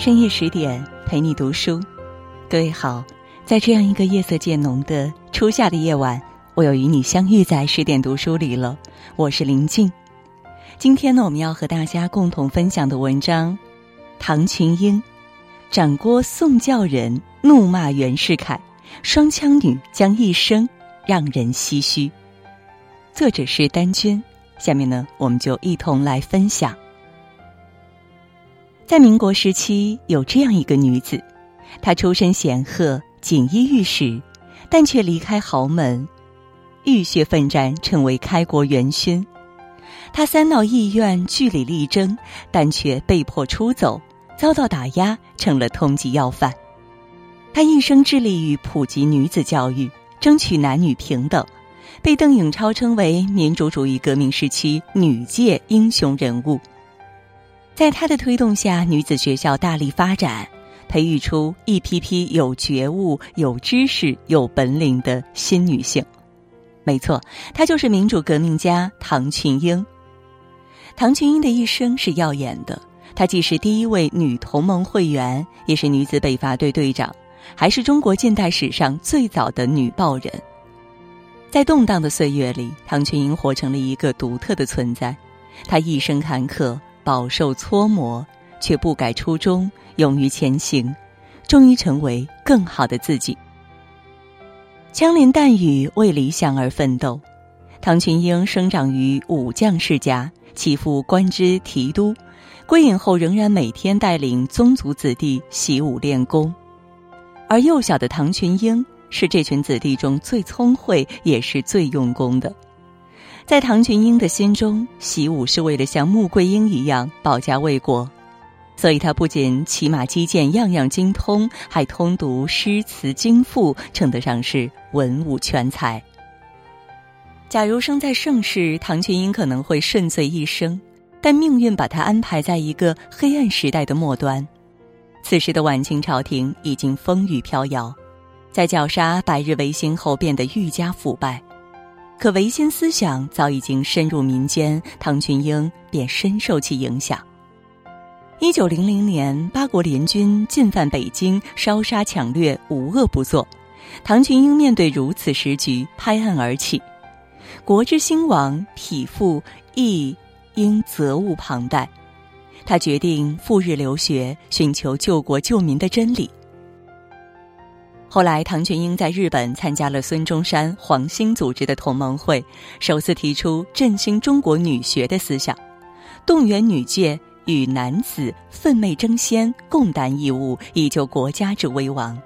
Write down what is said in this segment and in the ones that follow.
深夜十点陪你读书，各位好，在这样一个夜色渐浓的初夏的夜晚，我又与你相遇在十点读书里了。我是林静，今天呢，我们要和大家共同分享的文章，唐群英，掌掴宋教人怒骂袁世凯，双枪女将一生让人唏嘘。作者是丹娟，下面呢，我们就一同来分享。在民国时期，有这样一个女子，她出身显赫，锦衣玉食，但却离开豪门，浴血奋战，成为开国元勋。她三闹意愿，据理力争，但却被迫出走，遭到打压，成了通缉要犯。她一生致力于普及女子教育，争取男女平等，被邓颖超称为民主主义革命时期女界英雄人物。在他的推动下，女子学校大力发展，培育出一批批有觉悟、有知识、有本领的新女性。没错，她就是民主革命家唐群英。唐群英的一生是耀眼的，她既是第一位女同盟会员，也是女子北伐队队长，还是中国近代史上最早的女报人。在动荡的岁月里，唐群英活成了一个独特的存在。她一生坎坷。饱受搓磨，却不改初衷，勇于前行，终于成为更好的自己。枪林弹雨为理想而奋斗，唐群英生长于武将世家，其父官至提督，归隐后仍然每天带领宗族子弟习武练功，而幼小的唐群英是这群子弟中最聪慧，也是最用功的。在唐群英的心中，习武是为了像穆桂英一样保家卫国，所以他不仅骑马击剑样样精通，还通读诗词经赋，称得上是文武全才。假如生在盛世，唐群英可能会顺遂一生，但命运把他安排在一个黑暗时代的末端。此时的晚清朝廷已经风雨飘摇，在绞杀百日维新后变得愈加腐败。可维新思想早已经深入民间，唐群英便深受其影响。一九零零年，八国联军进犯北京，烧杀抢掠，无恶不作。唐群英面对如此时局，拍案而起：“国之兴亡，匹夫亦应责无旁贷。”他决定赴日留学，寻求救国救民的真理。后来，唐群英在日本参加了孙中山、黄兴组织的同盟会，首次提出振兴中国女学的思想，动员女界与男子奋楣争先，共担义务，以救国家之危亡。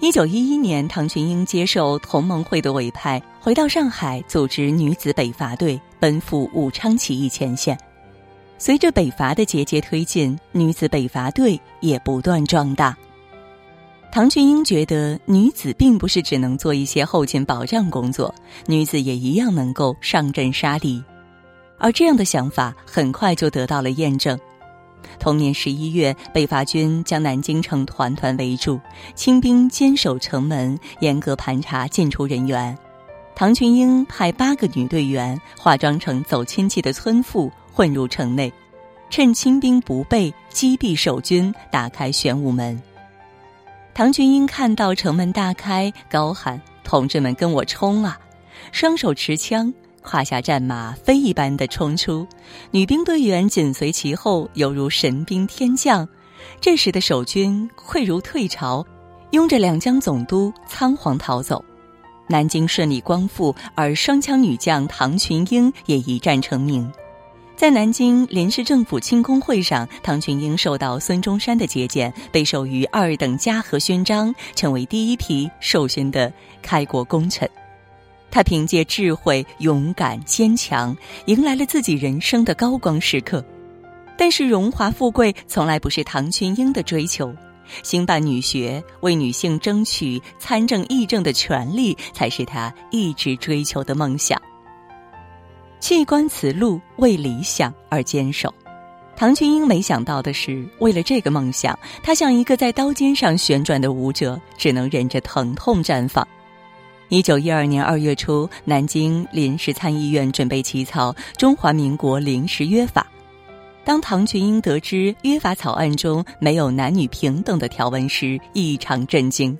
一九一一年，唐群英接受同盟会的委派，回到上海组织女子北伐队，奔赴武昌起义前线。随着北伐的节节推进，女子北伐队也不断壮大。唐群英觉得，女子并不是只能做一些后勤保障工作，女子也一样能够上阵杀敌，而这样的想法很快就得到了验证。同年十一月，北伐军将南京城团团围住，清兵坚守城门，严格盘查进出人员。唐群英派八个女队员化妆成走亲戚的村妇，混入城内，趁清兵不备，击毙守军，打开玄武门。唐群英看到城门大开，高喊：“同志们，跟我冲啊！”双手持枪，胯下战马，飞一般的冲出。女兵队员紧随其后，犹如神兵天降。这时的守军溃如退潮，拥着两江总督仓皇逃走。南京顺利光复，而双枪女将唐群英也一战成名。在南京临时政府庆功会上，唐群英受到孙中山的接见，被授予二等嘉禾勋章，成为第一批授勋的开国功臣。他凭借智慧、勇敢、坚强，迎来了自己人生的高光时刻。但是，荣华富贵从来不是唐群英的追求，兴办女学，为女性争取参政议政的权利，才是他一直追求的梦想。弃官辞禄，为理想而坚守。唐群英没想到的是，为了这个梦想，他像一个在刀尖上旋转的舞者，只能忍着疼痛绽放。一九一二年二月初，南京临时参议院准备起草《中华民国临时约法》，当唐群英得知约法草案中没有男女平等的条文时，异常震惊。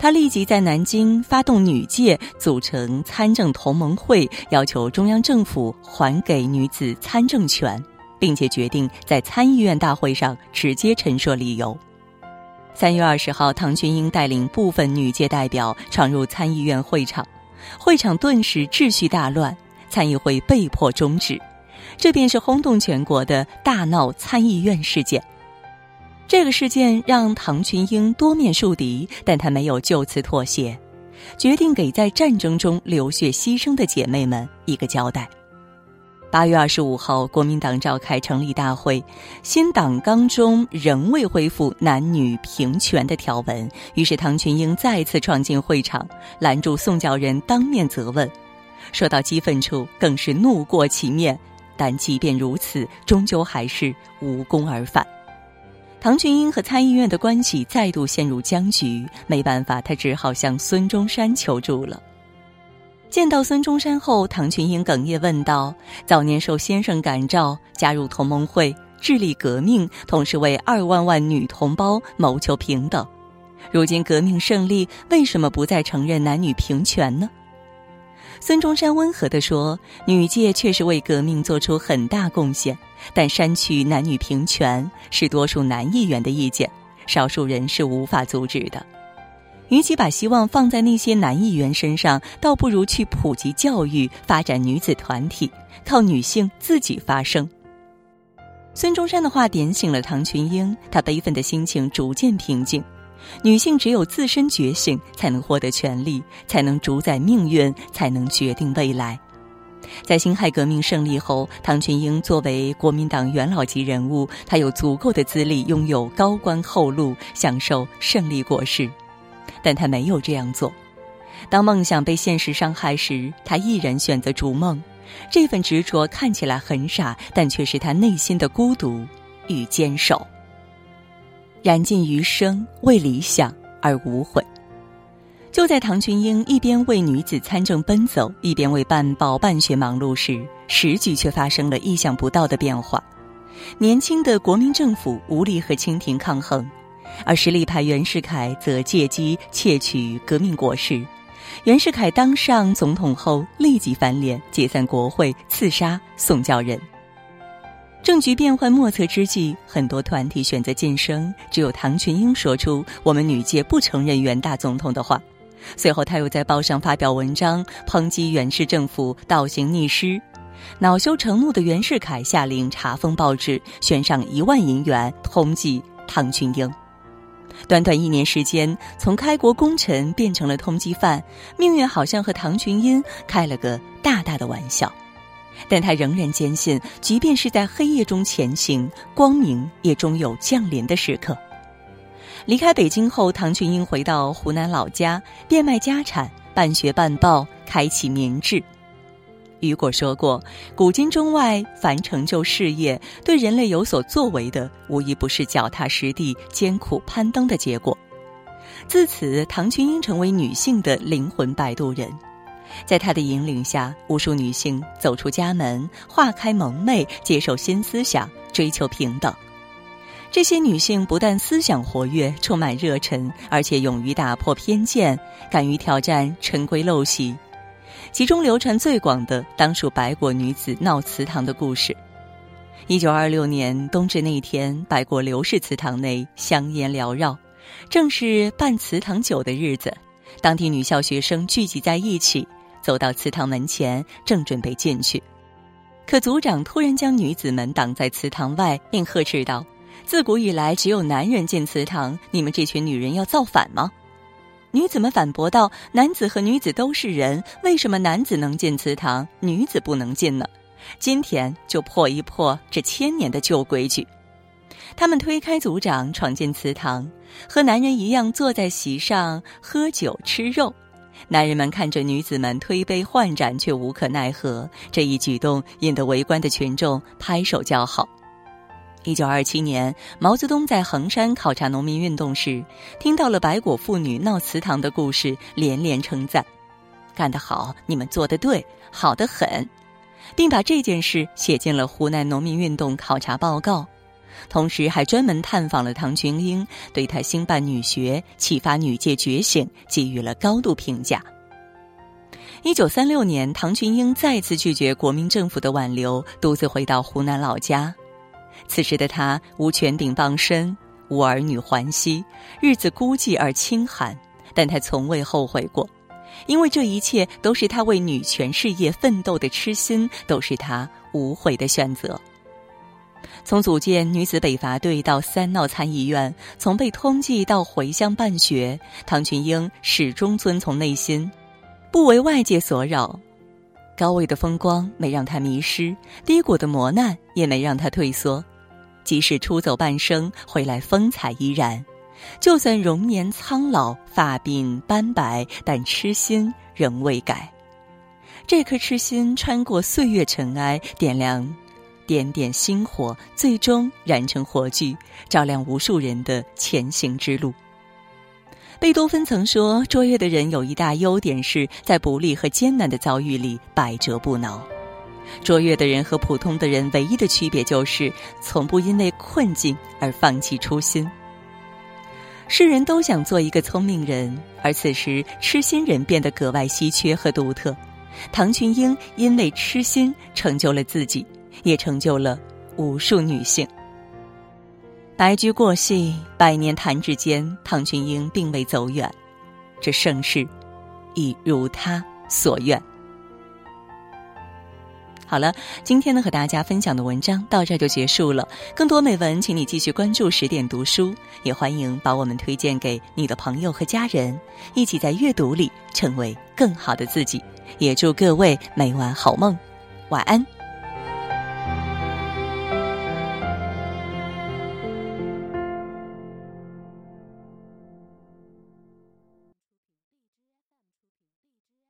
他立即在南京发动女界，组成参政同盟会，要求中央政府还给女子参政权，并且决定在参议院大会上直接陈述理由。三月二十号，唐群英带领部分女界代表闯入参议院会场，会场顿时秩序大乱，参议会被迫终止。这便是轰动全国的大闹参议院事件。这个事件让唐群英多面树敌，但他没有就此妥协，决定给在战争中流血牺牲的姐妹们一个交代。八月二十五号，国民党召开成立大会，新党纲中仍未恢复男女平权的条文，于是唐群英再次闯进会场，拦住宋教仁，当面责问。说到激愤处，更是怒过其面，但即便如此，终究还是无功而返。唐群英和参议院的关系再度陷入僵局，没办法，他只好向孙中山求助了。见到孙中山后，唐群英哽咽问道：“早年受先生感召，加入同盟会，致力革命，同时为二万万女同胞谋求平等。如今革命胜利，为什么不再承认男女平权呢？”孙中山温和地说：“女界确实为革命做出很大贡献，但删去男女平权是多数男议员的意见，少数人是无法阻止的。与其把希望放在那些男议员身上，倒不如去普及教育，发展女子团体，靠女性自己发声。”孙中山的话点醒了唐群英，她悲愤的心情逐渐平静。女性只有自身觉醒，才能获得权利，才能主宰命运，才能决定未来。在辛亥革命胜利后，唐群英作为国民党元老级人物，她有足够的资历，拥有高官厚禄，享受胜利果实。但她没有这样做。当梦想被现实伤害时，她毅然选择逐梦。这份执着看起来很傻，但却是她内心的孤独与坚守。燃尽余生为理想而无悔。就在唐群英一边为女子参政奔走，一边为办报办学忙碌时，时局却发生了意想不到的变化。年轻的国民政府无力和清廷抗衡，而实力派袁世凯则借机窃取革命果实。袁世凯当上总统后，立即翻脸，解散国会，刺杀宋教仁。政局变幻莫测之际，很多团体选择晋升，只有唐群英说出“我们女界不承认袁大总统”的话。随后，他又在报上发表文章，抨击袁氏政府倒行逆施。恼羞成怒的袁世凯下令查封报纸，悬赏一万银元通缉唐群英。短短一年时间，从开国功臣变成了通缉犯，命运好像和唐群英开了个大大的玩笑。但他仍然坚信，即便是在黑夜中前行，光明也终有降临的时刻。离开北京后，唐群英回到湖南老家，变卖家产，办学办报，开启民智。雨果说过：“古今中外，凡成就事业、对人类有所作为的，无一不是脚踏实地、艰苦攀登的结果。”自此，唐群英成为女性的灵魂摆渡人。在他的引领下，无数女性走出家门，化开蒙昧，接受新思想，追求平等。这些女性不但思想活跃、充满热忱，而且勇于打破偏见，敢于挑战陈规陋习。其中流传最广的，当属白果女子闹祠堂的故事。一九二六年冬至那天，白果刘氏祠堂内香烟缭绕，正是办祠堂酒的日子。当地女校学生聚集在一起。走到祠堂门前，正准备进去，可族长突然将女子们挡在祠堂外，并呵斥道：“自古以来，只有男人进祠堂，你们这群女人要造反吗？”女子们反驳道：“男子和女子都是人，为什么男子能进祠堂，女子不能进呢？今天就破一破这千年的旧规矩。”他们推开族长，闯进祠堂，和男人一样坐在席上喝酒吃肉。男人们看着女子们推杯换盏，却无可奈何。这一举动引得围观的群众拍手叫好。一九二七年，毛泽东在衡山考察农民运动时，听到了白果妇女闹祠堂的故事，连连称赞：“干得好，你们做得对，好得很。”并把这件事写进了湖南农民运动考察报告。同时，还专门探访了唐群英，对她兴办女学、启发女界觉醒给予了高度评价。一九三六年，唐群英再次拒绝国民政府的挽留，独自回到湖南老家。此时的他无权顶傍身，无儿女还膝，日子孤寂而清寒。但他从未后悔过，因为这一切都是他为女权事业奋斗的痴心，都是他无悔的选择。从组建女子北伐队到三闹参议院，从被通缉到回乡办学，唐群英始终遵从内心，不为外界所扰。高位的风光没让他迷失，低谷的磨难也没让他退缩。即使出走半生，回来风采依然；就算容颜苍老，发鬓斑白，但痴心仍未改。这颗痴心穿过岁月尘埃，点亮。点点星火，最终燃成火炬，照亮无数人的前行之路。贝多芬曾说：“卓越的人有一大优点，是在不利和艰难的遭遇里百折不挠。卓越的人和普通的人唯一的区别，就是从不因为困境而放弃初心。”世人都想做一个聪明人，而此时痴心人变得格外稀缺和独特。唐群英因为痴心，成就了自己。也成就了无数女性。白驹过隙，百年弹指间，唐群英并未走远，这盛世已如他所愿。好了，今天呢和大家分享的文章到这就结束了。更多美文，请你继续关注十点读书，也欢迎把我们推荐给你的朋友和家人，一起在阅读里成为更好的自己。也祝各位每晚好梦，晚安。